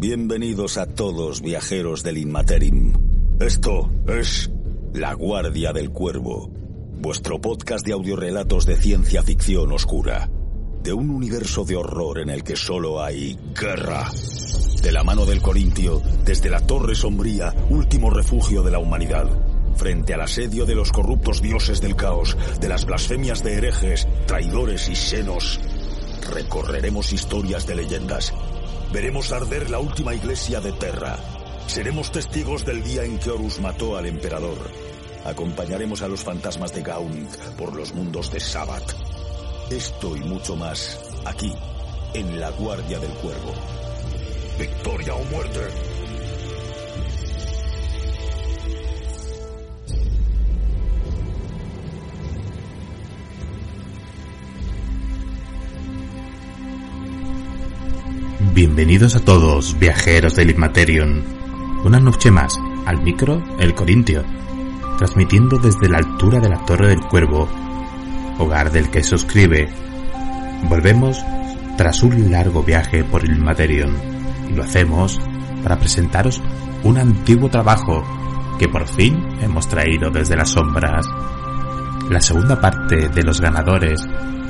Bienvenidos a todos viajeros del Inmaterim. Esto es La Guardia del Cuervo, vuestro podcast de audiorelatos de ciencia ficción oscura, de un universo de horror en el que solo hay guerra. De la mano del Corintio, desde la Torre Sombría, último refugio de la humanidad, frente al asedio de los corruptos dioses del caos, de las blasfemias de herejes, traidores y senos, recorreremos historias de leyendas Veremos arder la última iglesia de Terra. Seremos testigos del día en que Horus mató al emperador. Acompañaremos a los fantasmas de Gaunt por los mundos de Sabbath. Esto y mucho más aquí, en la Guardia del Cuervo. Victoria o muerte. Bienvenidos a todos, viajeros del Inmaterion. Una noche más, al micro, el Corintio, transmitiendo desde la altura de la Torre del Cuervo, hogar del que suscribe. Volvemos tras un largo viaje por el Inmaterion, y lo hacemos para presentaros un antiguo trabajo que por fin hemos traído desde las sombras. La segunda parte de los ganadores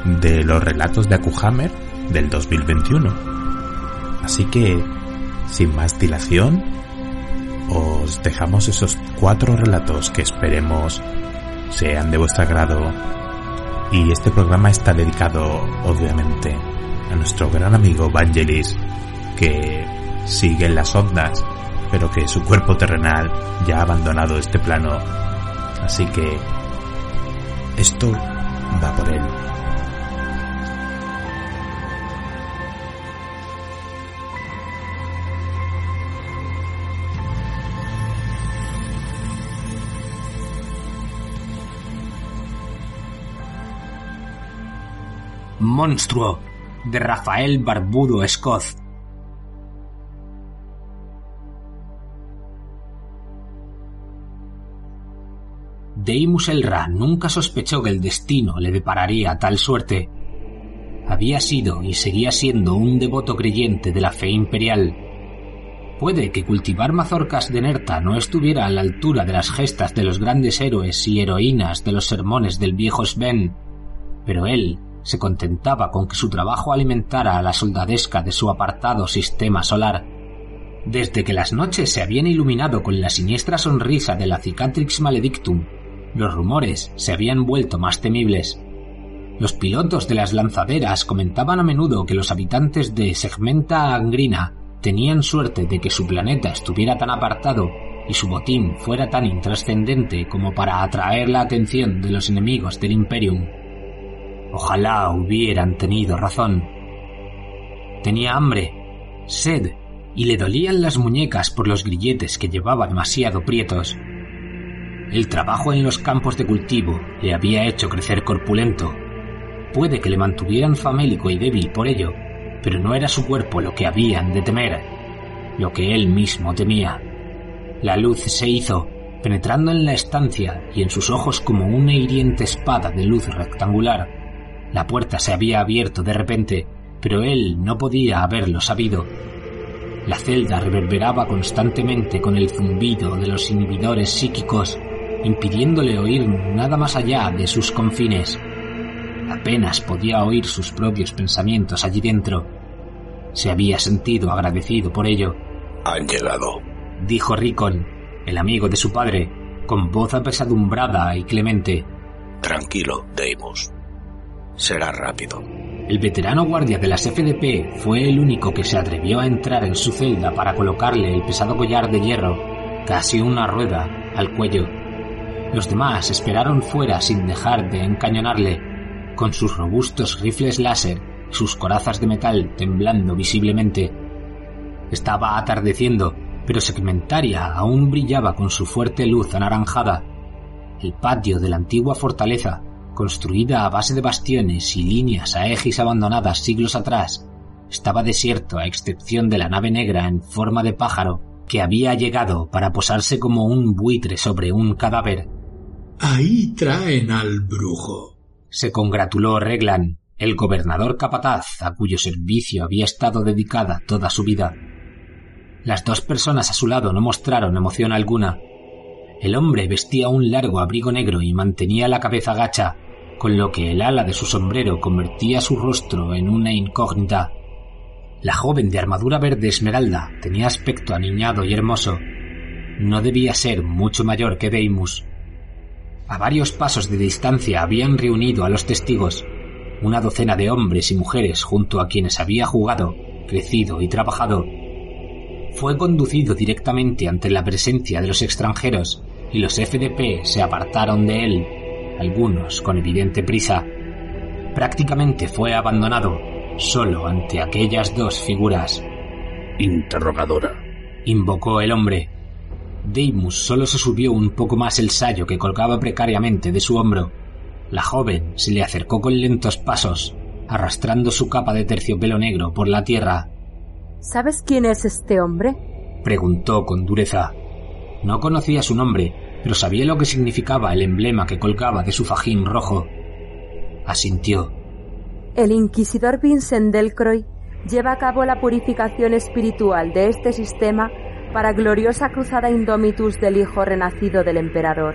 de los relatos de Akuhammer del 2021 Así que, sin más dilación, os dejamos esos cuatro relatos que esperemos sean de vuestro agrado. Y este programa está dedicado, obviamente, a nuestro gran amigo Vangelis, que sigue en las ondas, pero que su cuerpo terrenal ya ha abandonado este plano. Así que esto va por él. Monstruo de Rafael Barbudo Scott. Deimus Elra nunca sospechó que el destino le depararía tal suerte. Había sido y seguía siendo un devoto creyente de la fe imperial. Puede que cultivar mazorcas de Nerta no estuviera a la altura de las gestas de los grandes héroes y heroínas de los sermones del viejo Sven, pero él se contentaba con que su trabajo alimentara a la soldadesca de su apartado sistema solar. Desde que las noches se habían iluminado con la siniestra sonrisa de la Cicatrix Maledictum, los rumores se habían vuelto más temibles. Los pilotos de las lanzaderas comentaban a menudo que los habitantes de Segmenta Angrina tenían suerte de que su planeta estuviera tan apartado y su botín fuera tan intrascendente como para atraer la atención de los enemigos del Imperium. Ojalá hubieran tenido razón. Tenía hambre, sed, y le dolían las muñecas por los grilletes que llevaba demasiado prietos. El trabajo en los campos de cultivo le había hecho crecer corpulento. Puede que le mantuvieran famélico y débil por ello, pero no era su cuerpo lo que habían de temer, lo que él mismo temía. La luz se hizo, penetrando en la estancia y en sus ojos como una hiriente espada de luz rectangular la puerta se había abierto de repente, pero él no podía haberlo sabido. La celda reverberaba constantemente con el zumbido de los inhibidores psíquicos, impidiéndole oír nada más allá de sus confines. Apenas podía oír sus propios pensamientos allí dentro. Se había sentido agradecido por ello. Han llegado, dijo Ricon, el amigo de su padre, con voz apesadumbrada y clemente. Tranquilo, Deimos será rápido. El veterano guardia de las FDP fue el único que se atrevió a entrar en su celda para colocarle el pesado collar de hierro, casi una rueda, al cuello. Los demás esperaron fuera sin dejar de encañonarle, con sus robustos rifles láser y sus corazas de metal temblando visiblemente. Estaba atardeciendo, pero Segmentaria aún brillaba con su fuerte luz anaranjada. El patio de la antigua fortaleza construida a base de bastiones y líneas a aegis abandonadas siglos atrás, estaba desierto a excepción de la nave negra en forma de pájaro que había llegado para posarse como un buitre sobre un cadáver. Ahí traen al brujo. Se congratuló Reglan, el gobernador capataz a cuyo servicio había estado dedicada toda su vida. Las dos personas a su lado no mostraron emoción alguna. El hombre vestía un largo abrigo negro y mantenía la cabeza gacha, con lo que el ala de su sombrero convertía su rostro en una incógnita. La joven de armadura verde esmeralda tenía aspecto aniñado y hermoso. No debía ser mucho mayor que Deimus. A varios pasos de distancia habían reunido a los testigos, una docena de hombres y mujeres junto a quienes había jugado, crecido y trabajado. Fue conducido directamente ante la presencia de los extranjeros y los FDP se apartaron de él algunos con evidente prisa. Prácticamente fue abandonado, solo ante aquellas dos figuras. Interrogadora. Invocó el hombre. Deimus solo se subió un poco más el sayo que colgaba precariamente de su hombro. La joven se le acercó con lentos pasos, arrastrando su capa de terciopelo negro por la tierra. ¿Sabes quién es este hombre? preguntó con dureza. No conocía su nombre, pero sabía lo que significaba el emblema que colgaba de su fajín rojo. Asintió. El inquisidor Vincent Delcroix lleva a cabo la purificación espiritual de este sistema para gloriosa cruzada indómitus del hijo renacido del emperador.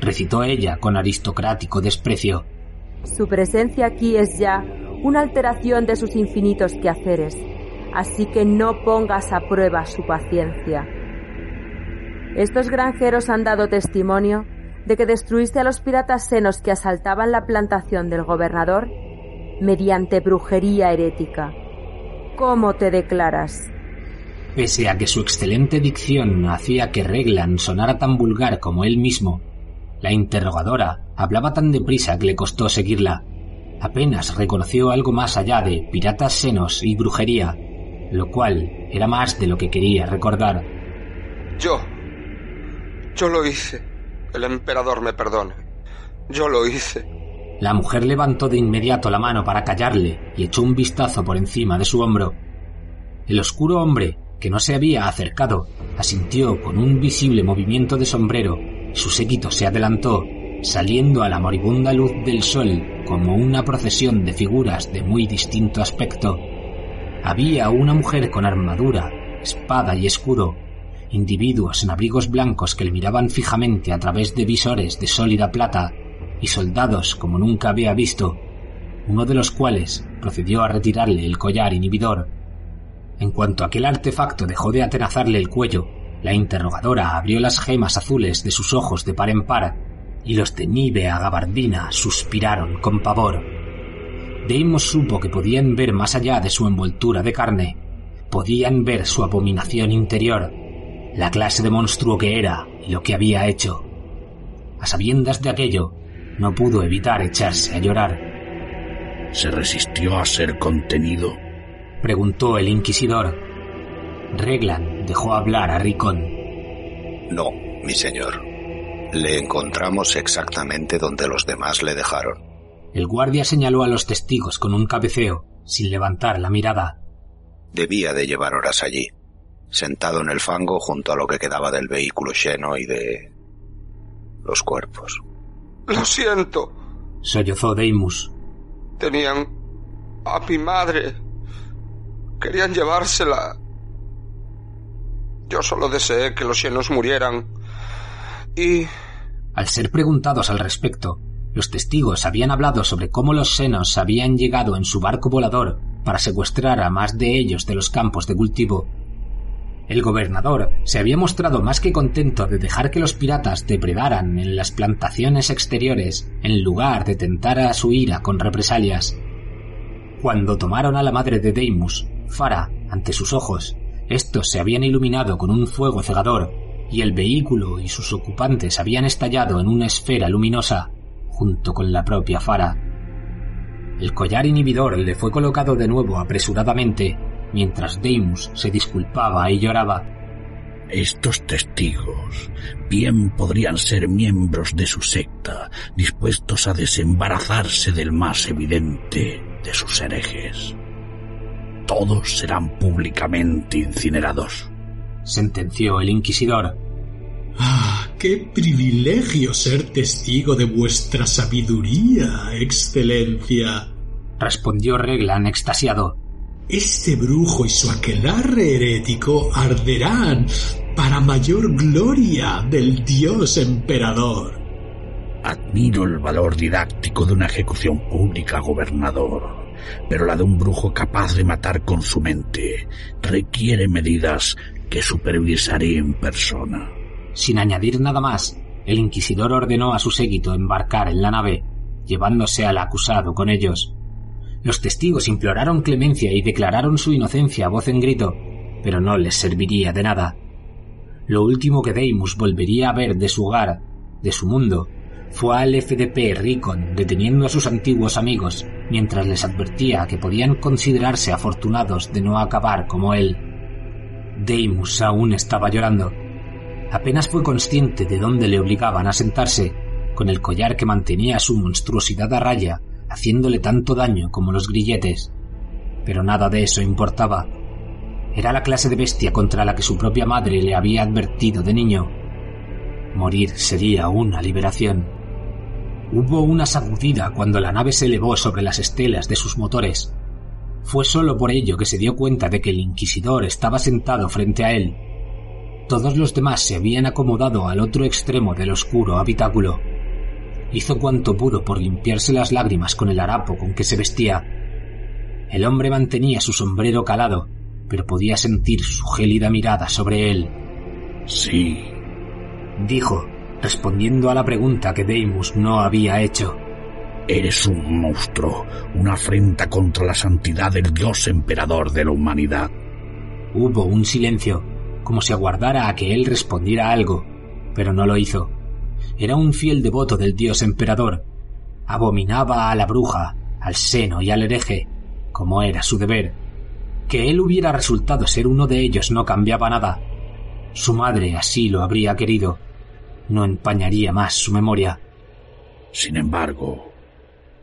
Recitó ella con aristocrático desprecio. Su presencia aquí es ya una alteración de sus infinitos quehaceres, así que no pongas a prueba su paciencia. Estos granjeros han dado testimonio de que destruiste a los piratas senos que asaltaban la plantación del gobernador mediante brujería herética. ¿Cómo te declaras? Pese a que su excelente dicción hacía que Reglan sonara tan vulgar como él mismo, la interrogadora hablaba tan deprisa que le costó seguirla. Apenas reconoció algo más allá de piratas senos y brujería, lo cual era más de lo que quería recordar. Yo, yo lo hice. El emperador me perdone. Yo lo hice. La mujer levantó de inmediato la mano para callarle y echó un vistazo por encima de su hombro. El oscuro hombre, que no se había acercado, asintió con un visible movimiento de sombrero y su séquito se adelantó, saliendo a la moribunda luz del sol como una procesión de figuras de muy distinto aspecto. Había una mujer con armadura, espada y escudo, individuos en abrigos blancos que le miraban fijamente a través de visores de sólida plata y soldados como nunca había visto, uno de los cuales procedió a retirarle el collar inhibidor. En cuanto aquel artefacto dejó de atenazarle el cuello, la interrogadora abrió las gemas azules de sus ojos de par en par y los de nívea gabardina suspiraron con pavor. Deimos supo que podían ver más allá de su envoltura de carne, podían ver su abominación interior, la clase de monstruo que era y lo que había hecho. A sabiendas de aquello, no pudo evitar echarse a llorar. ¿Se resistió a ser contenido? Preguntó el inquisidor. Reglan dejó hablar a Ricón. No, mi señor. Le encontramos exactamente donde los demás le dejaron. El guardia señaló a los testigos con un cabeceo, sin levantar la mirada. Debía de llevar horas allí sentado en el fango junto a lo que quedaba del vehículo lleno y de los cuerpos. Lo siento. Sollozó Deimus. Tenían a mi madre. Querían llevársela. Yo solo deseé que los llenos murieran. Y... Al ser preguntados al respecto, los testigos habían hablado sobre cómo los senos habían llegado en su barco volador para secuestrar a más de ellos de los campos de cultivo el gobernador se había mostrado más que contento de dejar que los piratas depredaran en las plantaciones exteriores en lugar de tentar a su ira con represalias. Cuando tomaron a la madre de Deimos, Fara, ante sus ojos, estos se habían iluminado con un fuego cegador y el vehículo y sus ocupantes habían estallado en una esfera luminosa junto con la propia Fara. El collar inhibidor le fue colocado de nuevo apresuradamente mientras Deimos se disculpaba y lloraba. Estos testigos bien podrían ser miembros de su secta, dispuestos a desembarazarse del más evidente de sus herejes. Todos serán públicamente incinerados. Sentenció el inquisidor. Ah, qué privilegio ser testigo de vuestra sabiduría, Excelencia. Respondió Reglan extasiado. Este brujo y su aquelarre herético arderán para mayor gloria del dios emperador. Admiro el valor didáctico de una ejecución pública, gobernador, pero la de un brujo capaz de matar con su mente requiere medidas que supervisaré en persona. Sin añadir nada más, el inquisidor ordenó a su séquito embarcar en la nave, llevándose al acusado con ellos. Los testigos imploraron clemencia y declararon su inocencia a voz en grito, pero no les serviría de nada. Lo último que Deimos volvería a ver de su hogar, de su mundo, fue al FDP Ricon deteniendo a sus antiguos amigos mientras les advertía que podían considerarse afortunados de no acabar como él. Deimos aún estaba llorando. Apenas fue consciente de dónde le obligaban a sentarse, con el collar que mantenía su monstruosidad a raya haciéndole tanto daño como los grilletes. Pero nada de eso importaba. Era la clase de bestia contra la que su propia madre le había advertido de niño. Morir sería una liberación. Hubo una sacudida cuando la nave se elevó sobre las estelas de sus motores. Fue solo por ello que se dio cuenta de que el inquisidor estaba sentado frente a él. Todos los demás se habían acomodado al otro extremo del oscuro habitáculo. Hizo cuanto pudo por limpiarse las lágrimas con el harapo con que se vestía. El hombre mantenía su sombrero calado, pero podía sentir su gélida mirada sobre él. Sí, dijo, respondiendo a la pregunta que Deimos no había hecho. Eres un monstruo, una afrenta contra la santidad del Dios emperador de la humanidad. Hubo un silencio, como si aguardara a que él respondiera algo, pero no lo hizo. Era un fiel devoto del dios emperador. Abominaba a la bruja, al seno y al hereje, como era su deber. Que él hubiera resultado ser uno de ellos no cambiaba nada. Su madre así lo habría querido. No empañaría más su memoria. Sin embargo,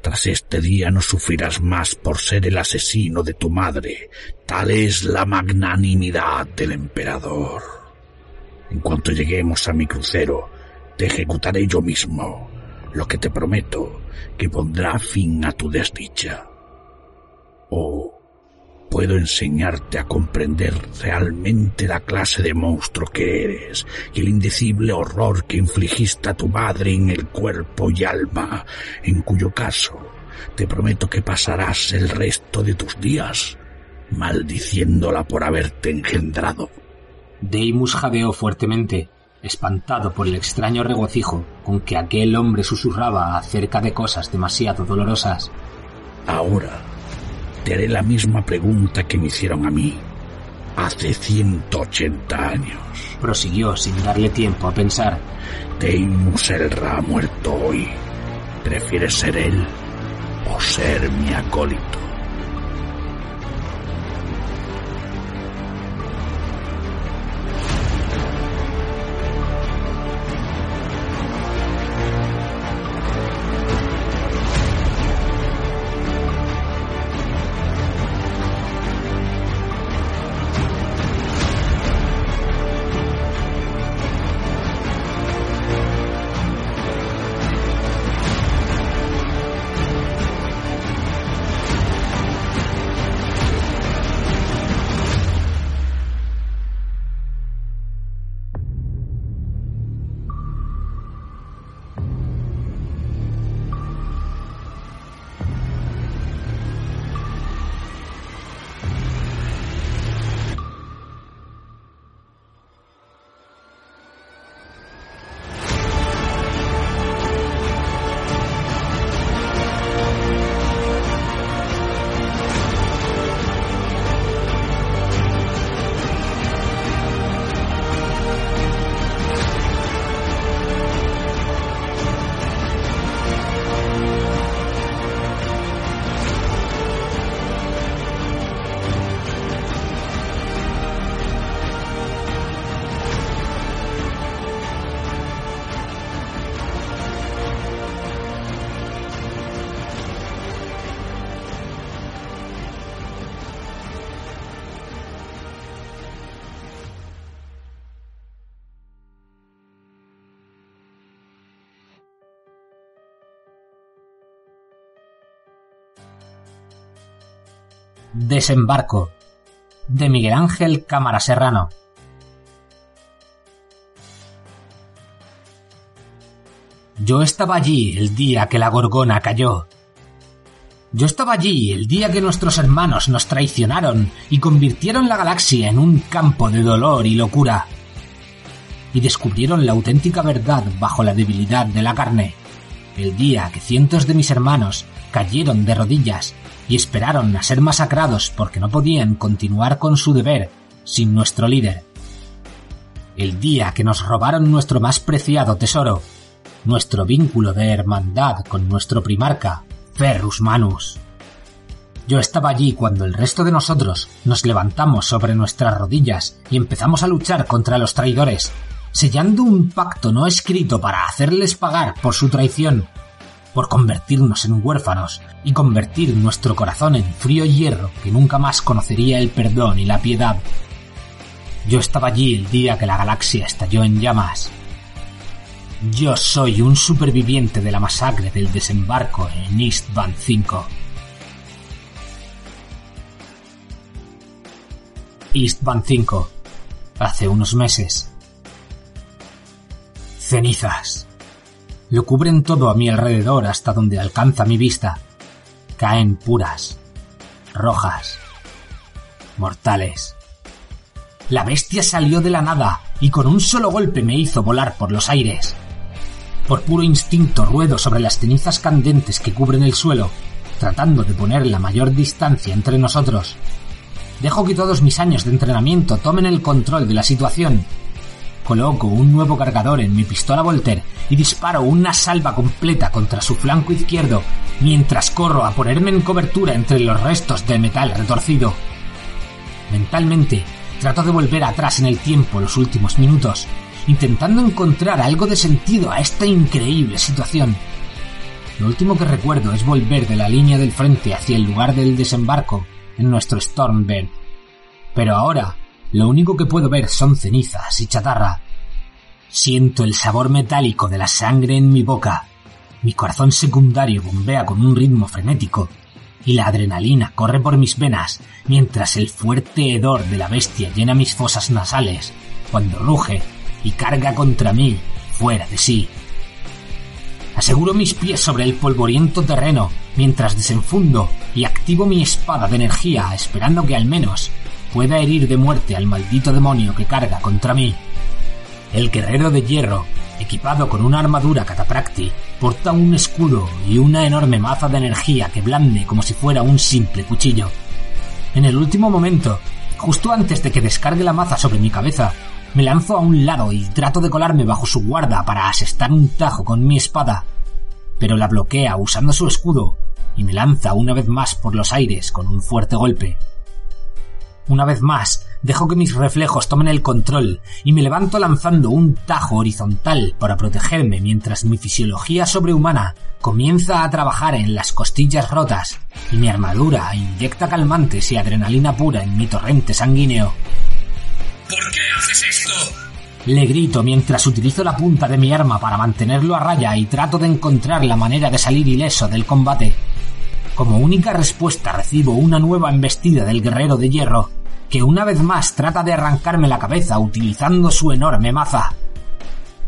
tras este día no sufrirás más por ser el asesino de tu madre. Tal es la magnanimidad del emperador. En cuanto lleguemos a mi crucero, te ejecutaré yo mismo, lo que te prometo que pondrá fin a tu desdicha. O puedo enseñarte a comprender realmente la clase de monstruo que eres y el indecible horror que infligiste a tu madre en el cuerpo y alma, en cuyo caso te prometo que pasarás el resto de tus días maldiciéndola por haberte engendrado. Deimus jadeó fuertemente espantado por el extraño regocijo con que aquel hombre susurraba acerca de cosas demasiado dolorosas. Ahora te haré la misma pregunta que me hicieron a mí hace 180 años. Prosiguió sin darle tiempo a pensar. Teimus Elra ha muerto hoy. ¿Prefieres ser él o ser mi acólito? Desembarco de Miguel Ángel Cámara Serrano. Yo estaba allí el día que la gorgona cayó. Yo estaba allí el día que nuestros hermanos nos traicionaron y convirtieron la galaxia en un campo de dolor y locura. Y descubrieron la auténtica verdad bajo la debilidad de la carne. El día que cientos de mis hermanos cayeron de rodillas y esperaron a ser masacrados porque no podían continuar con su deber sin nuestro líder. El día que nos robaron nuestro más preciado tesoro, nuestro vínculo de hermandad con nuestro primarca, Ferrus Manus. Yo estaba allí cuando el resto de nosotros nos levantamos sobre nuestras rodillas y empezamos a luchar contra los traidores, sellando un pacto no escrito para hacerles pagar por su traición por convertirnos en huérfanos y convertir nuestro corazón en frío hierro que nunca más conocería el perdón y la piedad. Yo estaba allí el día que la galaxia estalló en llamas. Yo soy un superviviente de la masacre del desembarco en East Band 5. East Band 5. Hace unos meses. Cenizas. Lo cubren todo a mi alrededor hasta donde alcanza mi vista. Caen puras, rojas, mortales. La bestia salió de la nada y con un solo golpe me hizo volar por los aires. Por puro instinto ruedo sobre las cenizas candentes que cubren el suelo, tratando de poner la mayor distancia entre nosotros. Dejo que todos mis años de entrenamiento tomen el control de la situación Coloco un nuevo cargador en mi pistola Volter y disparo una salva completa contra su flanco izquierdo mientras corro a ponerme en cobertura entre los restos de metal retorcido. Mentalmente, trato de volver atrás en el tiempo los últimos minutos, intentando encontrar algo de sentido a esta increíble situación. Lo último que recuerdo es volver de la línea del frente hacia el lugar del desembarco en nuestro Stormbird. Pero ahora lo único que puedo ver son cenizas y chatarra. Siento el sabor metálico de la sangre en mi boca. Mi corazón secundario bombea con un ritmo frenético y la adrenalina corre por mis venas mientras el fuerte hedor de la bestia llena mis fosas nasales cuando ruge y carga contra mí fuera de sí. Aseguro mis pies sobre el polvoriento terreno mientras desenfundo y activo mi espada de energía esperando que al menos pueda herir de muerte al maldito demonio que carga contra mí. El guerrero de hierro, equipado con una armadura catapracti, porta un escudo y una enorme maza de energía que blande como si fuera un simple cuchillo. En el último momento, justo antes de que descargue la maza sobre mi cabeza, me lanzo a un lado y trato de colarme bajo su guarda para asestar un tajo con mi espada, pero la bloquea usando su escudo y me lanza una vez más por los aires con un fuerte golpe. Una vez más, dejo que mis reflejos tomen el control y me levanto lanzando un tajo horizontal para protegerme mientras mi fisiología sobrehumana comienza a trabajar en las costillas rotas y mi armadura inyecta calmantes y adrenalina pura en mi torrente sanguíneo. ¿Por qué haces esto? Le grito mientras utilizo la punta de mi arma para mantenerlo a raya y trato de encontrar la manera de salir ileso del combate. Como única respuesta recibo una nueva embestida del guerrero de hierro, que una vez más trata de arrancarme la cabeza utilizando su enorme maza.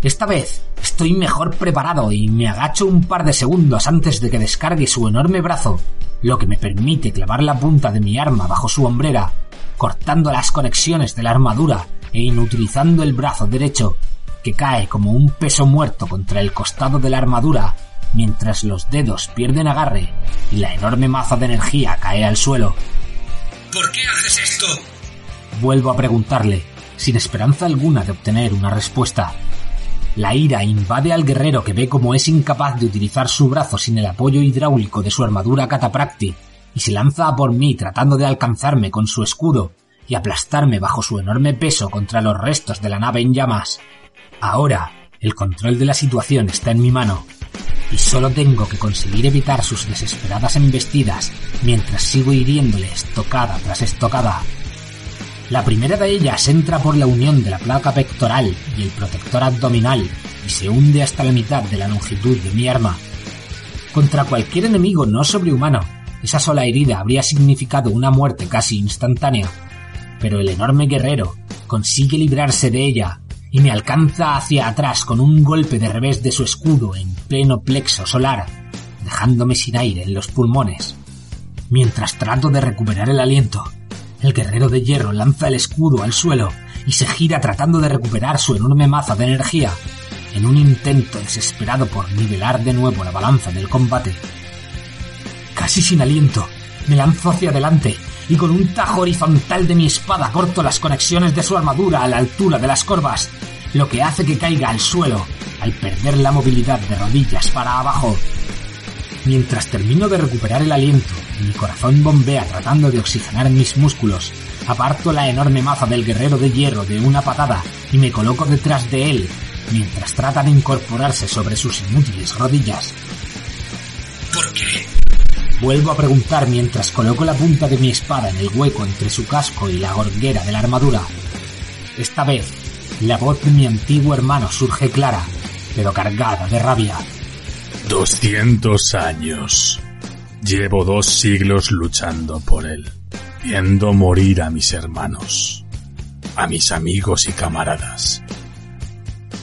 Esta vez estoy mejor preparado y me agacho un par de segundos antes de que descargue su enorme brazo, lo que me permite clavar la punta de mi arma bajo su hombrera, cortando las conexiones de la armadura e inutilizando el brazo derecho, que cae como un peso muerto contra el costado de la armadura mientras los dedos pierden agarre y la enorme maza de energía cae al suelo. ¿Por qué haces esto? Vuelvo a preguntarle, sin esperanza alguna de obtener una respuesta. La ira invade al guerrero que ve como es incapaz de utilizar su brazo sin el apoyo hidráulico de su armadura catapracti y se lanza a por mí tratando de alcanzarme con su escudo y aplastarme bajo su enorme peso contra los restos de la nave en llamas. Ahora, el control de la situación está en mi mano y solo tengo que conseguir evitar sus desesperadas embestidas mientras sigo hiriéndole estocada tras estocada. La primera de ellas entra por la unión de la placa pectoral y el protector abdominal y se hunde hasta la mitad de la longitud de mi arma. Contra cualquier enemigo no sobrehumano, esa sola herida habría significado una muerte casi instantánea, pero el enorme guerrero consigue librarse de ella y me alcanza hacia atrás con un golpe de revés de su escudo en pleno plexo solar, dejándome sin aire en los pulmones. Mientras trato de recuperar el aliento, el guerrero de hierro lanza el escudo al suelo y se gira tratando de recuperar su enorme maza de energía, en un intento desesperado por nivelar de nuevo la balanza del combate. Casi sin aliento, me lanzo hacia adelante y con un tajo horizontal de mi espada corto las conexiones de su armadura a la altura de las corvas, lo que hace que caiga al suelo al perder la movilidad de rodillas para abajo. Mientras termino de recuperar el aliento y mi corazón bombea tratando de oxigenar mis músculos, aparto la enorme maza del guerrero de hierro de una patada y me coloco detrás de él, mientras trata de incorporarse sobre sus inútiles rodillas. Vuelvo a preguntar mientras coloco la punta de mi espada en el hueco entre su casco y la gorguera de la armadura. Esta vez, la voz de mi antiguo hermano surge clara, pero cargada de rabia. Doscientos años. Llevo dos siglos luchando por él, viendo morir a mis hermanos, a mis amigos y camaradas,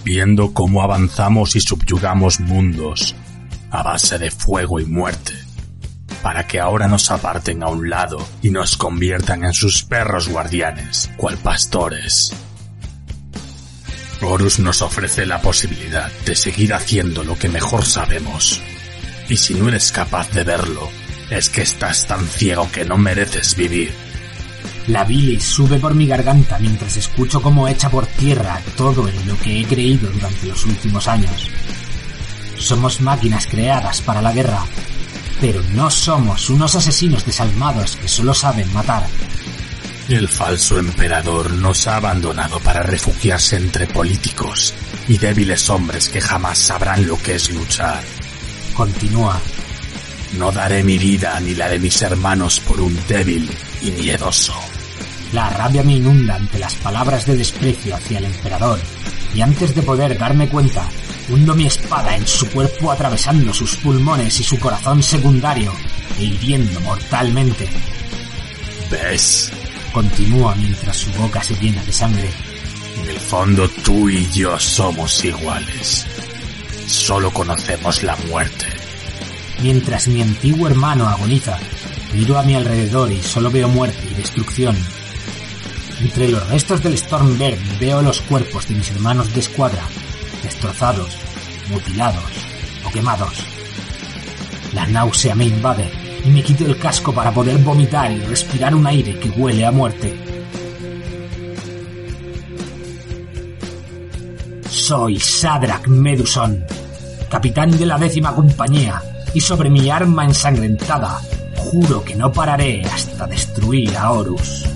viendo cómo avanzamos y subyugamos mundos a base de fuego y muerte para que ahora nos aparten a un lado y nos conviertan en sus perros guardianes, cual pastores. Horus nos ofrece la posibilidad de seguir haciendo lo que mejor sabemos. Y si no eres capaz de verlo, es que estás tan ciego que no mereces vivir. La bilis sube por mi garganta mientras escucho cómo echa por tierra todo en lo que he creído durante los últimos años. Somos máquinas creadas para la guerra, pero no somos unos asesinos desalmados que solo saben matar. El falso emperador nos ha abandonado para refugiarse entre políticos y débiles hombres que jamás sabrán lo que es luchar. Continúa. No daré mi vida ni la de mis hermanos por un débil y miedoso. La rabia me inunda ante las palabras de desprecio hacia el emperador, y antes de poder darme cuenta, hundo mi espada en su cuerpo atravesando sus pulmones y su corazón secundario, e hiriendo mortalmente. ¿Ves? Continúa mientras su boca se llena de sangre. En el fondo tú y yo somos iguales. Solo conocemos la muerte. Mientras mi antiguo hermano agoniza, miro a mi alrededor y solo veo muerte y destrucción. Entre los restos del Stormbird veo los cuerpos de mis hermanos de escuadra, destrozados, mutilados o quemados. La náusea me invade y me quito el casco para poder vomitar y respirar un aire que huele a muerte. Soy Sadrak Meduson, capitán de la décima compañía, y sobre mi arma ensangrentada juro que no pararé hasta destruir a Horus.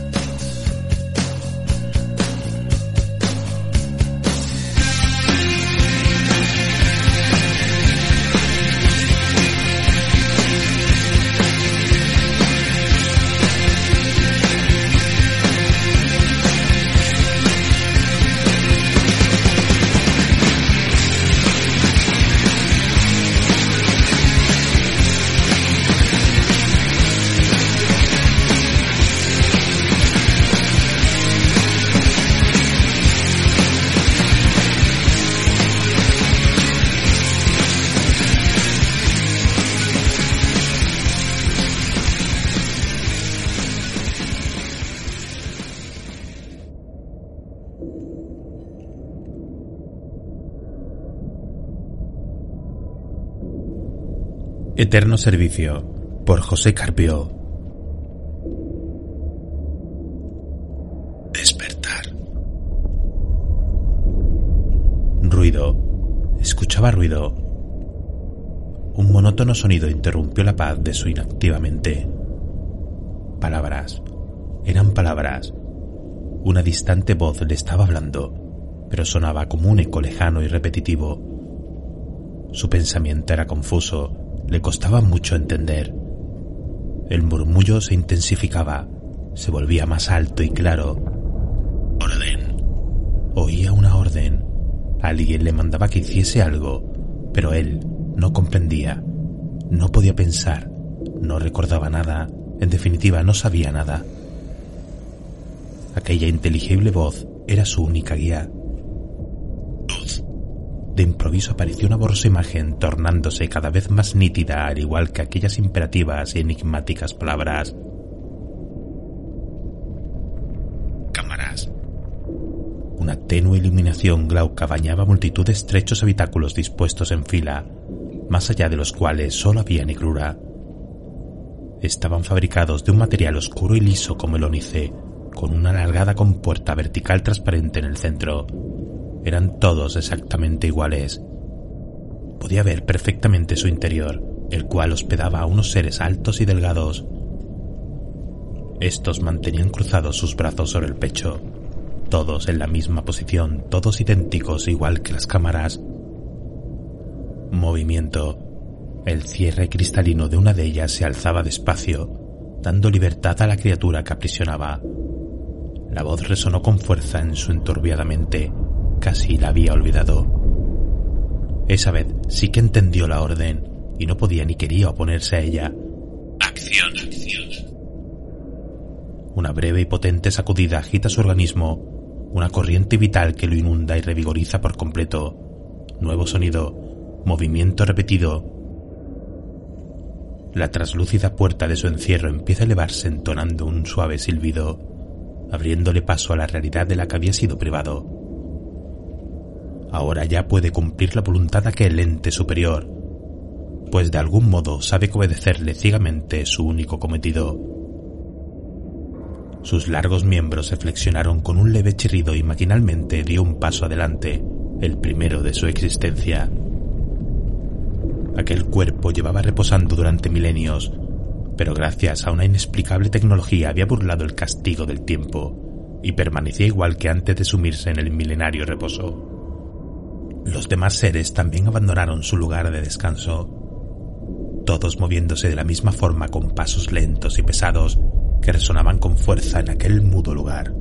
Eterno Servicio por José Carpio. Despertar. Ruido. Escuchaba ruido. Un monótono sonido interrumpió la paz de su inactiva mente. Palabras. Eran palabras. Una distante voz le estaba hablando, pero sonaba como un eco lejano y repetitivo. Su pensamiento era confuso le costaba mucho entender. El murmullo se intensificaba, se volvía más alto y claro. Orden. Oía una orden. Alguien le mandaba que hiciese algo, pero él no comprendía. No podía pensar, No recordaba nada, en definitiva no sabía nada. Aquella inteligible voz era su única guía. De improviso apareció una borrosa imagen tornándose cada vez más nítida al igual que aquellas imperativas y enigmáticas palabras. Cámaras. Una tenue iluminación glauca bañaba multitud de estrechos habitáculos dispuestos en fila, más allá de los cuales solo había negrura. Estaban fabricados de un material oscuro y liso como el ónice, con una alargada compuerta vertical transparente en el centro. Eran todos exactamente iguales. Podía ver perfectamente su interior, el cual hospedaba a unos seres altos y delgados. Estos mantenían cruzados sus brazos sobre el pecho, todos en la misma posición, todos idénticos igual que las cámaras. Movimiento. El cierre cristalino de una de ellas se alzaba despacio, dando libertad a la criatura que aprisionaba. La voz resonó con fuerza en su enturbiada mente. Casi la había olvidado. Esa vez sí que entendió la orden y no podía ni quería oponerse a ella. Acción, acción. Una breve y potente sacudida agita su organismo, una corriente vital que lo inunda y revigoriza por completo. Nuevo sonido, movimiento repetido. La traslúcida puerta de su encierro empieza a elevarse entonando un suave silbido abriéndole paso a la realidad de la que había sido privado. Ahora ya puede cumplir la voluntad de aquel ente superior, pues de algún modo sabe que obedecerle ciegamente su único cometido. Sus largos miembros se flexionaron con un leve chirrido y maquinalmente dio un paso adelante, el primero de su existencia. Aquel cuerpo llevaba reposando durante milenios, pero gracias a una inexplicable tecnología había burlado el castigo del tiempo y permanecía igual que antes de sumirse en el milenario reposo. Los demás seres también abandonaron su lugar de descanso, todos moviéndose de la misma forma con pasos lentos y pesados que resonaban con fuerza en aquel mudo lugar.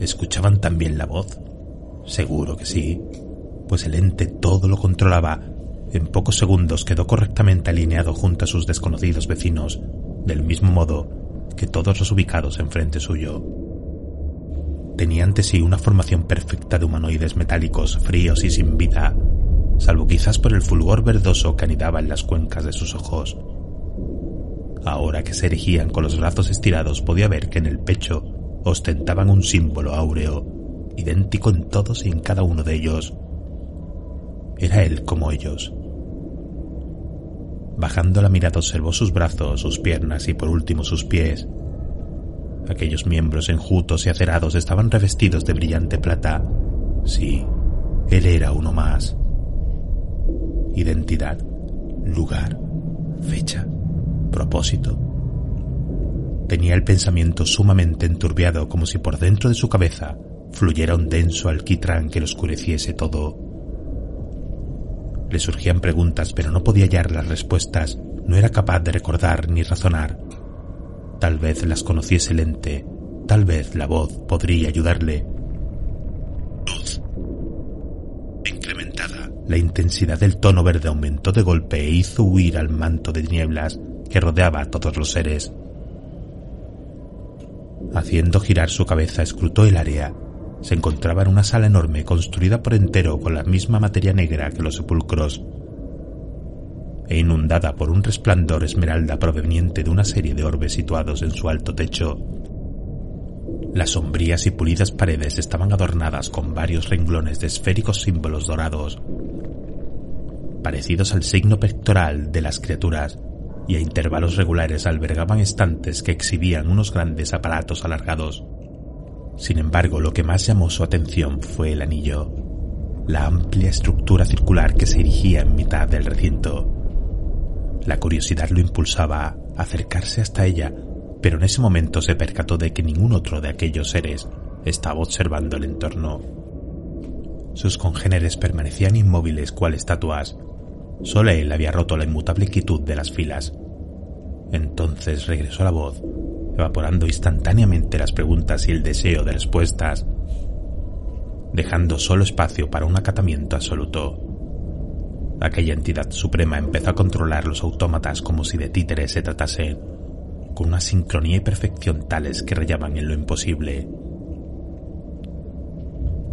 ¿Escuchaban también la voz? Seguro que sí, pues el ente todo lo controlaba en pocos segundos quedó correctamente alineado junto a sus desconocidos vecinos, del mismo modo que todos los ubicados enfrente suyo. Tenía ante sí una formación perfecta de humanoides metálicos, fríos y sin vida, salvo quizás por el fulgor verdoso que anidaba en las cuencas de sus ojos. Ahora que se erigían con los brazos estirados podía ver que en el pecho ostentaban un símbolo áureo, idéntico en todos y en cada uno de ellos. Era él como ellos, Bajando la mirada observó sus brazos, sus piernas y por último sus pies. Aquellos miembros enjutos y acerados estaban revestidos de brillante plata. Sí, él era uno más. Identidad, lugar, fecha, propósito. Tenía el pensamiento sumamente enturbiado como si por dentro de su cabeza fluyera un denso alquitrán que lo oscureciese todo. Le surgían preguntas, pero no podía hallar las respuestas. No era capaz de recordar ni razonar. Tal vez las conociese el ente. Tal vez la voz podría ayudarle. Luz. Incrementada. La intensidad del tono verde aumentó de golpe e hizo huir al manto de nieblas que rodeaba a todos los seres. Haciendo girar su cabeza, escrutó el área se encontraba en una sala enorme construida por entero con la misma materia negra que los sepulcros e inundada por un resplandor esmeralda proveniente de una serie de orbes situados en su alto techo. Las sombrías y pulidas paredes estaban adornadas con varios renglones de esféricos símbolos dorados, parecidos al signo pectoral de las criaturas, y a intervalos regulares albergaban estantes que exhibían unos grandes aparatos alargados. Sin embargo, lo que más llamó su atención fue el anillo, la amplia estructura circular que se erigía en mitad del recinto. La curiosidad lo impulsaba a acercarse hasta ella, pero en ese momento se percató de que ningún otro de aquellos seres estaba observando el entorno. Sus congéneres permanecían inmóviles cual estatuas. Solo él había roto la inmutable quietud de las filas. Entonces regresó la voz evaporando instantáneamente las preguntas y el deseo de respuestas, dejando solo espacio para un acatamiento absoluto. Aquella entidad suprema empezó a controlar los autómatas como si de títeres se tratase, con una sincronía y perfección tales que rayaban en lo imposible.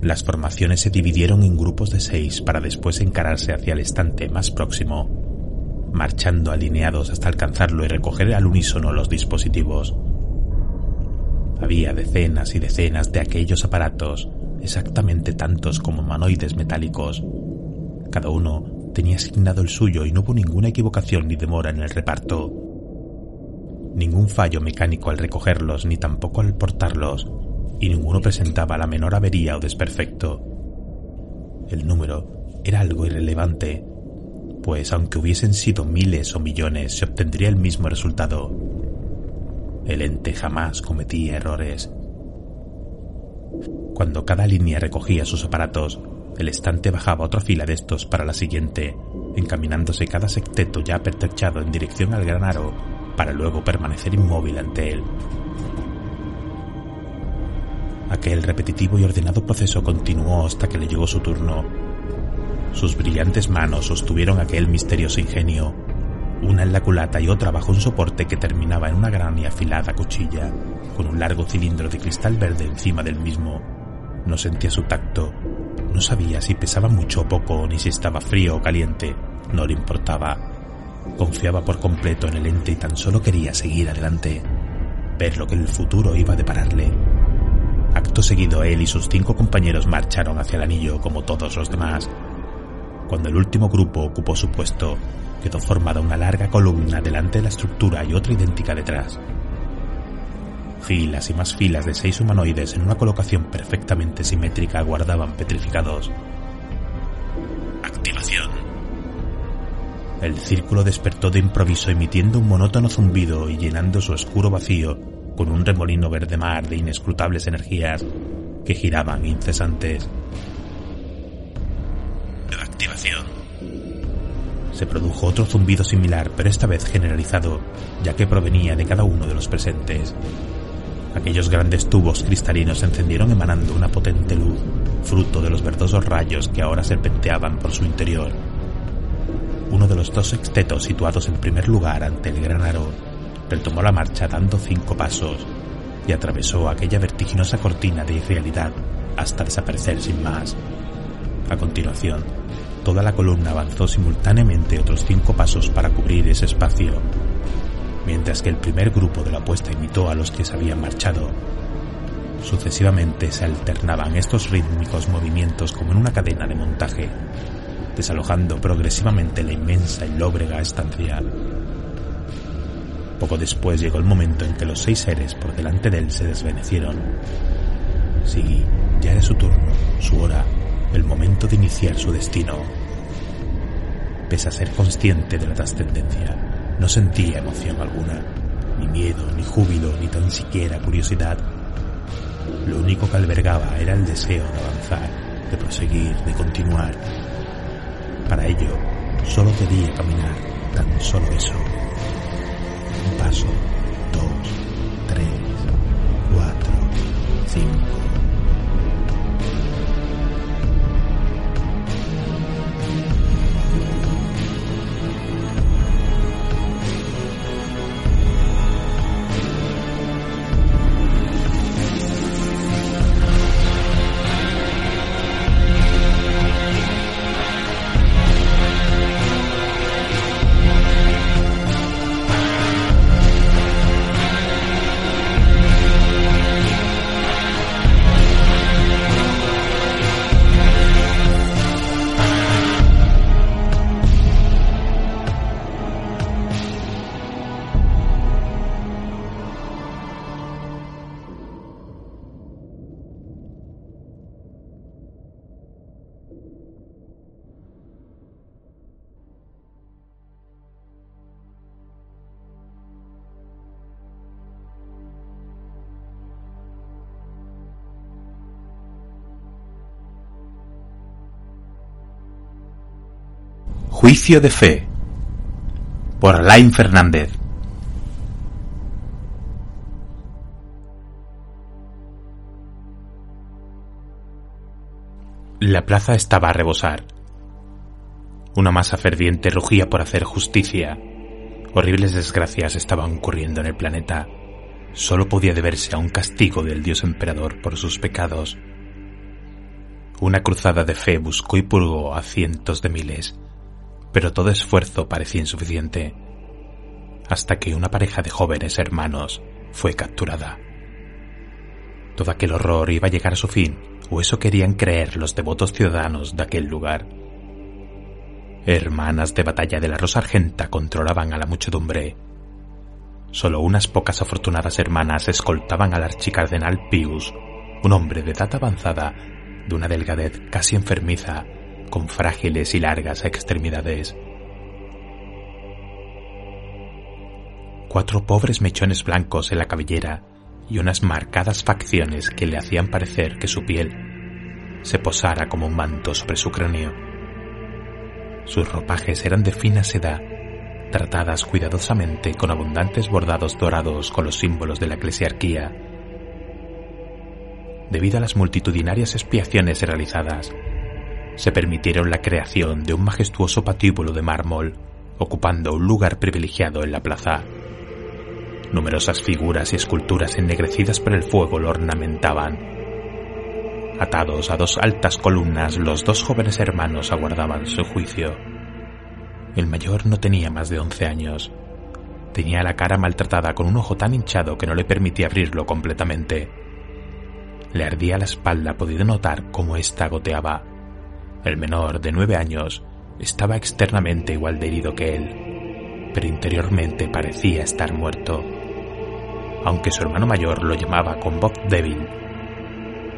Las formaciones se dividieron en grupos de seis para después encararse hacia el estante más próximo, marchando alineados hasta alcanzarlo y recoger al unísono los dispositivos. Había decenas y decenas de aquellos aparatos, exactamente tantos como humanoides metálicos. Cada uno tenía asignado el suyo y no hubo ninguna equivocación ni demora en el reparto. Ningún fallo mecánico al recogerlos ni tampoco al portarlos, y ninguno presentaba la menor avería o desperfecto. El número era algo irrelevante, pues aunque hubiesen sido miles o millones se obtendría el mismo resultado. El ente jamás cometía errores. Cuando cada línea recogía sus aparatos, el estante bajaba otra fila de estos para la siguiente, encaminándose cada secteto ya pertrechado en dirección al gran aro, para luego permanecer inmóvil ante él. Aquel repetitivo y ordenado proceso continuó hasta que le llegó su turno. Sus brillantes manos sostuvieron aquel misterioso ingenio, una en la culata y otra bajo un soporte que terminaba en una gran y afilada cuchilla, con un largo cilindro de cristal verde encima del mismo. No sentía su tacto, no sabía si pesaba mucho o poco, ni si estaba frío o caliente, no le importaba. Confiaba por completo en el ente y tan solo quería seguir adelante, ver lo que el futuro iba a depararle. Acto seguido, él y sus cinco compañeros marcharon hacia el anillo como todos los demás. Cuando el último grupo ocupó su puesto, quedó formada una larga columna delante de la estructura y otra idéntica detrás. Filas y más filas de seis humanoides en una colocación perfectamente simétrica aguardaban petrificados. Activación. El círculo despertó de improviso emitiendo un monótono zumbido y llenando su oscuro vacío con un remolino verde mar de inescrutables energías que giraban incesantes. Activación. Se produjo otro zumbido similar, pero esta vez generalizado, ya que provenía de cada uno de los presentes. Aquellos grandes tubos cristalinos se encendieron emanando una potente luz, fruto de los verdosos rayos que ahora serpenteaban por su interior. Uno de los dos sextetos situados en primer lugar ante el gran aro retomó la marcha dando cinco pasos y atravesó aquella vertiginosa cortina de irrealidad hasta desaparecer sin más. A continuación, toda la columna avanzó simultáneamente otros cinco pasos para cubrir ese espacio, mientras que el primer grupo de la puesta imitó a los que se habían marchado. Sucesivamente se alternaban estos rítmicos movimientos como en una cadena de montaje, desalojando progresivamente la inmensa y lóbrega estancia. Poco después llegó el momento en que los seis seres por delante de él se desvanecieron. Sí, ya era su turno, su hora, el momento de iniciar su destino. Pese a ser consciente de la trascendencia, no sentía emoción alguna, ni miedo, ni júbilo, ni tan siquiera curiosidad. Lo único que albergaba era el deseo de avanzar, de proseguir, de continuar. Para ello, solo debía caminar, tan solo eso. Un paso, dos, tres, cuatro, cinco. Juicio de Fe por Alain Fernández La plaza estaba a rebosar. Una masa ferviente rugía por hacer justicia. Horribles desgracias estaban ocurriendo en el planeta. Solo podía deberse a un castigo del dios emperador por sus pecados. Una cruzada de fe buscó y purgó a cientos de miles, pero todo esfuerzo parecía insuficiente, hasta que una pareja de jóvenes hermanos fue capturada. Todo aquel horror iba a llegar a su fin, o eso querían creer los devotos ciudadanos de aquel lugar. Hermanas de batalla de la Rosa Argenta controlaban a la muchedumbre. Solo unas pocas afortunadas hermanas escoltaban al archicardenal Pius, un hombre de edad avanzada, de una delgadez casi enfermiza, con frágiles y largas extremidades. Cuatro pobres mechones blancos en la cabellera y unas marcadas facciones que le hacían parecer que su piel se posara como un manto sobre su cráneo. Sus ropajes eran de fina seda, tratadas cuidadosamente con abundantes bordados dorados con los símbolos de la eclesiarquía. Debido a las multitudinarias expiaciones realizadas, se permitieron la creación de un majestuoso patíbulo de mármol, ocupando un lugar privilegiado en la plaza. Numerosas figuras y esculturas ennegrecidas por el fuego lo ornamentaban. Atados a dos altas columnas, los dos jóvenes hermanos aguardaban su juicio. El mayor no tenía más de once años. Tenía la cara maltratada con un ojo tan hinchado que no le permitía abrirlo completamente. Le ardía la espalda, podido notar cómo ésta goteaba. El menor, de nueve años, estaba externamente igual de herido que él, pero interiormente parecía estar muerto aunque su hermano mayor lo llamaba con voz débil.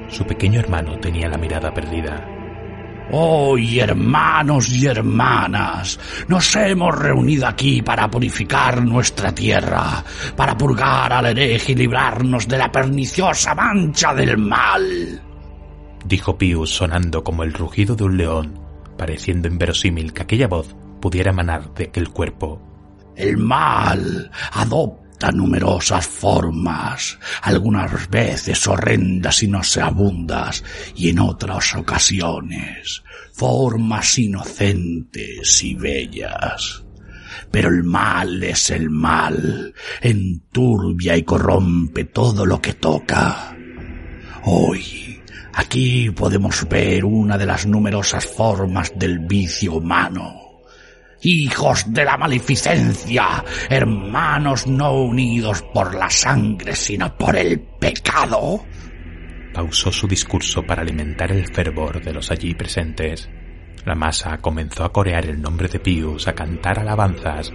Su pequeño hermano tenía la mirada perdida. Hoy, hermanos y hermanas, nos hemos reunido aquí para purificar nuestra tierra, para purgar al hereje y librarnos de la perniciosa mancha del mal. Dijo Pius sonando como el rugido de un león, pareciendo inverosímil que aquella voz pudiera emanar de aquel cuerpo. El mal adopta numerosas formas, algunas veces horrendas y nauseabundas, y en otras ocasiones formas inocentes y bellas. Pero el mal es el mal, enturbia y corrompe todo lo que toca. Hoy, aquí podemos ver una de las numerosas formas del vicio humano hijos de la maleficencia, hermanos no unidos por la sangre, sino por el pecado. Pausó su discurso para alimentar el fervor de los allí presentes. La masa comenzó a corear el nombre de Pius, a cantar alabanzas,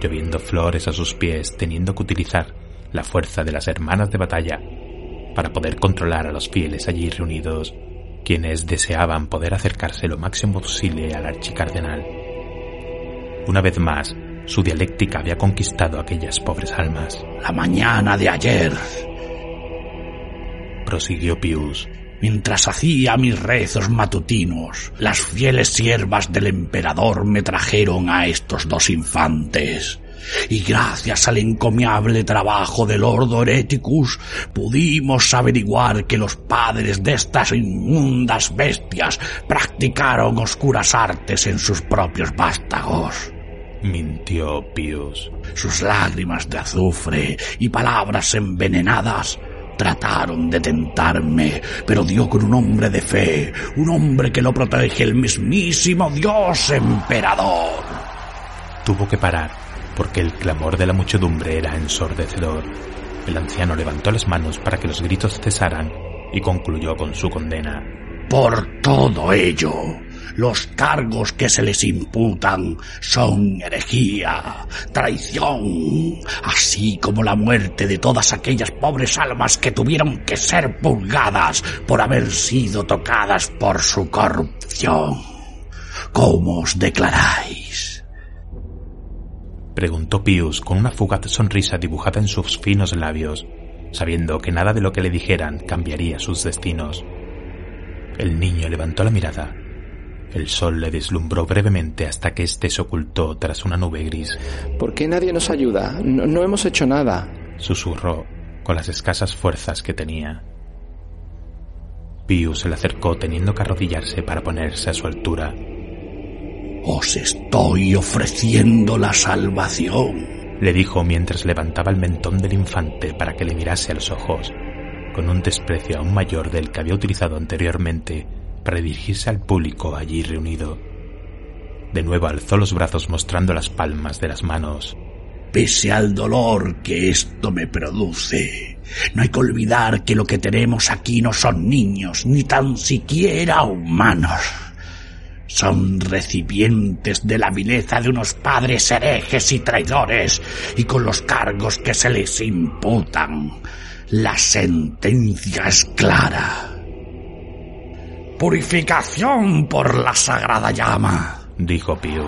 lloviendo flores a sus pies, teniendo que utilizar la fuerza de las hermanas de batalla para poder controlar a los fieles allí reunidos, quienes deseaban poder acercarse lo máximo posible al archicardenal. Una vez más, su dialéctica había conquistado aquellas pobres almas. La mañana de ayer, prosiguió Pius, mientras hacía mis rezos matutinos, las fieles siervas del emperador me trajeron a estos dos infantes. Y gracias al encomiable trabajo del Ordo Hereticus pudimos averiguar que los padres de estas inmundas bestias practicaron oscuras artes en sus propios vástagos mintió Pius. Sus lágrimas de azufre y palabras envenenadas trataron de tentarme, pero dio con un hombre de fe, un hombre que lo protege el mismísimo Dios emperador. Tuvo que parar, porque el clamor de la muchedumbre era ensordecedor. El anciano levantó las manos para que los gritos cesaran y concluyó con su condena. Por todo ello, los cargos que se les imputan son herejía, traición, así como la muerte de todas aquellas pobres almas que tuvieron que ser purgadas por haber sido tocadas por su corrupción. ¿Cómo os declaráis? Preguntó Pius con una fugaz sonrisa dibujada en sus finos labios, sabiendo que nada de lo que le dijeran cambiaría sus destinos. El niño levantó la mirada el sol le deslumbró brevemente hasta que éste se ocultó tras una nube gris. ¿Por qué nadie nos ayuda? No, hemos hecho nada. Susurró con las escasas fuerzas que tenía. Pius se le acercó teniendo que arrodillarse para ponerse a su altura. Os estoy ofreciendo la salvación, le dijo mientras levantaba el mentón del infante para que le mirase a los ojos, con un desprecio aún mayor del que había utilizado anteriormente para dirigirse al público allí reunido. De nuevo alzó los brazos mostrando las palmas de las manos. Pese al dolor que esto me produce, no hay que olvidar que lo que tenemos aquí no son niños, ni tan siquiera humanos. Son recipientes de la vileza de unos padres herejes y traidores, y con los cargos que se les imputan. La sentencia es clara. Purificación por la sagrada llama, dijo Piu.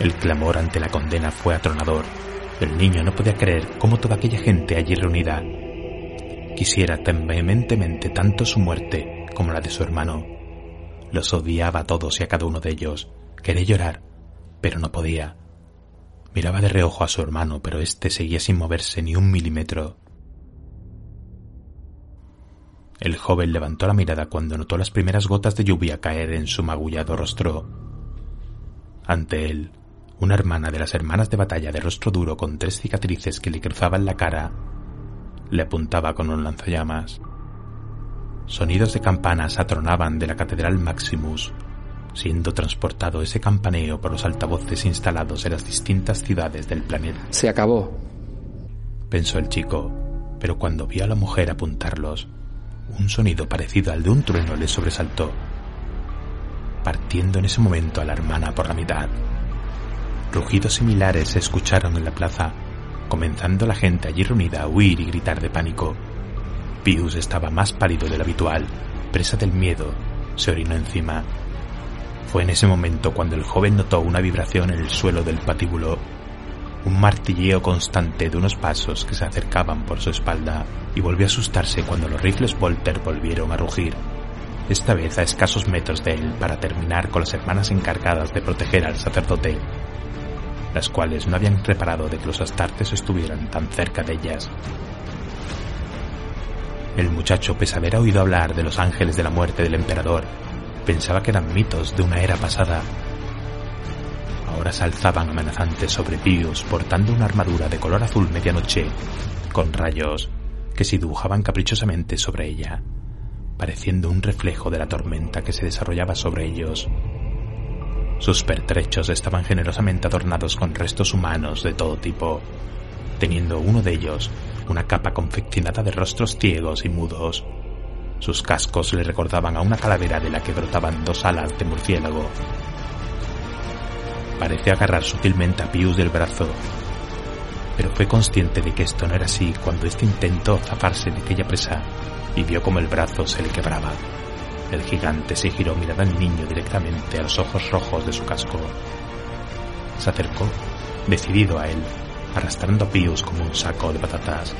El clamor ante la condena fue atronador. El niño no podía creer cómo toda aquella gente allí reunida quisiera tan vehementemente tanto su muerte como la de su hermano. Los odiaba a todos y a cada uno de ellos. Quería llorar, pero no podía. Miraba de reojo a su hermano, pero éste seguía sin moverse ni un milímetro. El joven levantó la mirada cuando notó las primeras gotas de lluvia caer en su magullado rostro. Ante él, una hermana de las hermanas de batalla de rostro duro con tres cicatrices que le cruzaban la cara, le apuntaba con un lanzallamas. Sonidos de campanas atronaban de la Catedral Maximus, siendo transportado ese campaneo por los altavoces instalados en las distintas ciudades del planeta. Se acabó, pensó el chico, pero cuando vio a la mujer apuntarlos, un sonido parecido al de un trueno le sobresaltó, partiendo en ese momento a la hermana por la mitad. Rugidos similares se escucharon en la plaza, comenzando la gente allí reunida a huir y gritar de pánico. Pius estaba más pálido de lo habitual, presa del miedo, se orinó encima. Fue en ese momento cuando el joven notó una vibración en el suelo del patíbulo, un martilleo constante de unos pasos que se acercaban por su espalda, y volvió a asustarse cuando los rifles Volter volvieron a rugir, esta vez a escasos metros de él para terminar con las hermanas encargadas de proteger al sacerdote las cuales no habían reparado de que los astartes estuvieran tan cerca de ellas. El muchacho, pese a haber oído hablar de los ángeles de la muerte del emperador, pensaba que eran mitos de una era pasada. Ahora se alzaban amenazantes sobre Pius portando una armadura de color azul medianoche, con rayos que se dibujaban caprichosamente sobre ella, pareciendo un reflejo de la tormenta que se desarrollaba sobre ellos. Sus pertrechos estaban generosamente adornados con restos humanos de todo tipo, teniendo uno de ellos una capa confeccionada de rostros ciegos y mudos. Sus cascos le recordaban a una calavera de la que brotaban dos alas de murciélago. Parece agarrar sutilmente a Pius del brazo, pero fue consciente de que esto no era así cuando éste intentó zafarse de aquella presa y vio como el brazo se le quebraba. El gigante se giró mirando al niño directamente a los ojos rojos de su casco. Se acercó, decidido a él, arrastrando a Pius como un saco de patatas.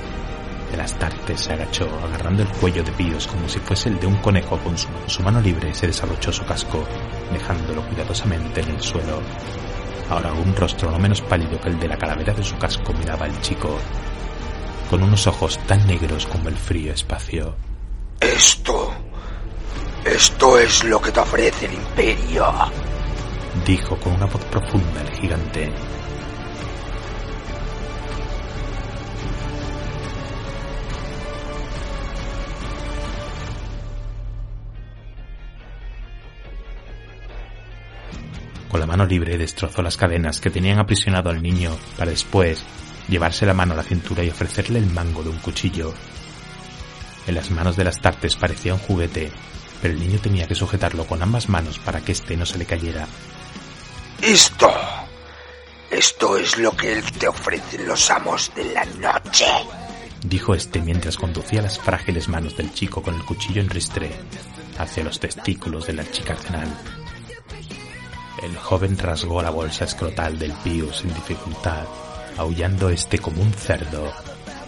El astarte se agachó, agarrando el cuello de Pius como si fuese el de un conejo con su, mano libre se desabrochó su casco, dejándolo cuidadosamente en el suelo. Ahora un rostro no menos pálido que el de la calavera de su casco miraba al chico, con unos ojos tan negros como el frío espacio. Esto esto es lo que te ofrece el imperio, dijo con una voz profunda el gigante. Con la mano libre destrozó las cadenas que tenían aprisionado al niño para después llevarse la mano a la cintura y ofrecerle el mango de un cuchillo. En las manos de las tartes parecía un juguete pero el niño tenía que sujetarlo con ambas manos para que éste no se le cayera. Esto. Esto es lo que él te ofrecen los amos de la noche. Dijo este mientras conducía las frágiles manos del chico con el cuchillo en ristre hacia los testículos del archicardenal. El joven rasgó la bolsa escrotal del pío sin dificultad, aullando este como un cerdo,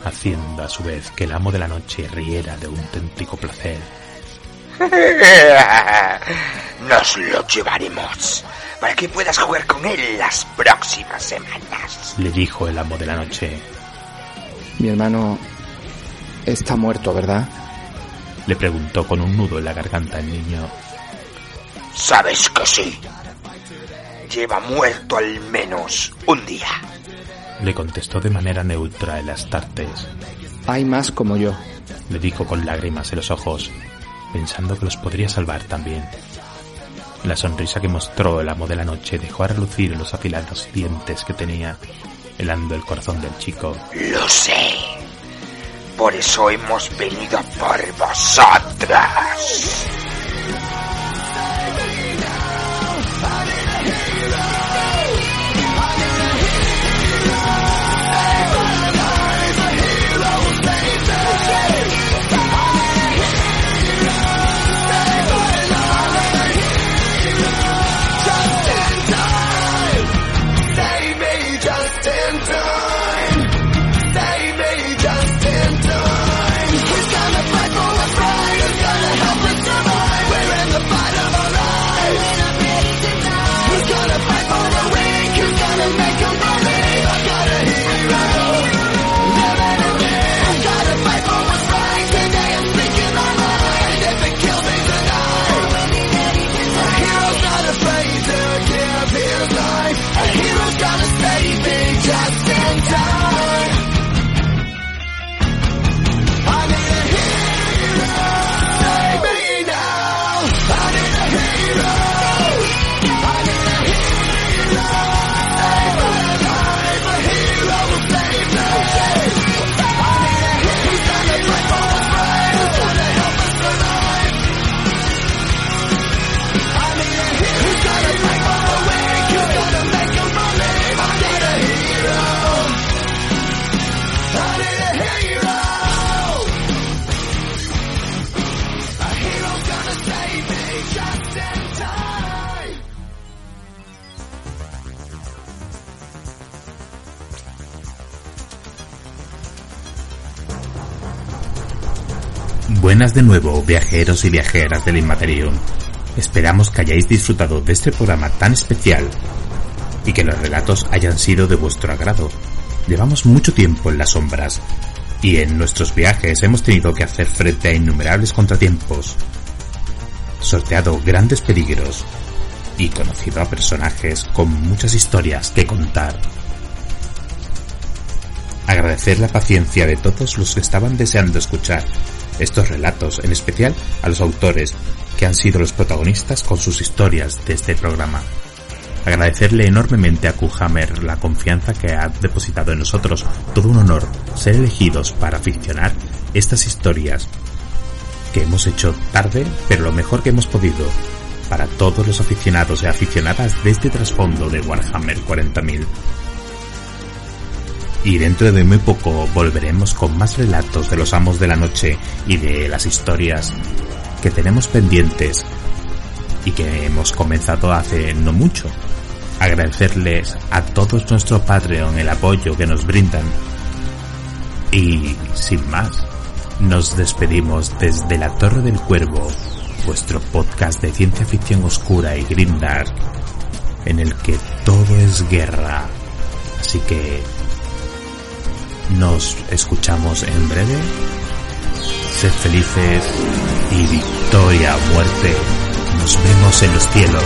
haciendo a su vez que el amo de la noche riera de un téntico placer Nos lo llevaremos para que puedas jugar con él las próximas semanas. Le dijo el amo de la noche. Mi hermano está muerto, ¿verdad? Le preguntó con un nudo en la garganta el niño. Sabes que sí. Lleva muerto al menos un día. Le contestó de manera neutra el Astartes. Hay más como yo. Le dijo con lágrimas en los ojos, pensando que los podría salvar también. La sonrisa que mostró el amo de la noche dejó a relucir los afilados dientes que tenía, helando el corazón del chico. Lo sé. Por eso hemos venido por vosotras. Buenas de nuevo, viajeros y viajeras del Inmaterium. Esperamos que hayáis disfrutado de este programa tan especial y que los relatos hayan sido de vuestro agrado. Llevamos mucho tiempo en las sombras y en nuestros viajes hemos tenido que hacer frente a innumerables contratiempos, sorteado grandes peligros y conocido a personajes con muchas historias que contar. Agradecer la paciencia de todos los que estaban deseando escuchar estos relatos, en especial a los autores que han sido los protagonistas con sus historias de este programa. Agradecerle enormemente a Kuhammer la confianza que ha depositado en nosotros. Todo un honor ser elegidos para ficcionar estas historias que hemos hecho tarde, pero lo mejor que hemos podido para todos los aficionados y aficionadas de este trasfondo de Warhammer 40.000. Y dentro de muy poco volveremos con más relatos de los amos de la noche y de las historias que tenemos pendientes y que hemos comenzado hace no mucho. Agradecerles a todos nuestro Patreon el apoyo que nos brindan. Y sin más, nos despedimos desde la Torre del Cuervo, vuestro podcast de ciencia ficción oscura y grimdark, en el que todo es guerra. Así que nos escuchamos en breve. Sed felices y victoria, muerte. Nos vemos en los cielos.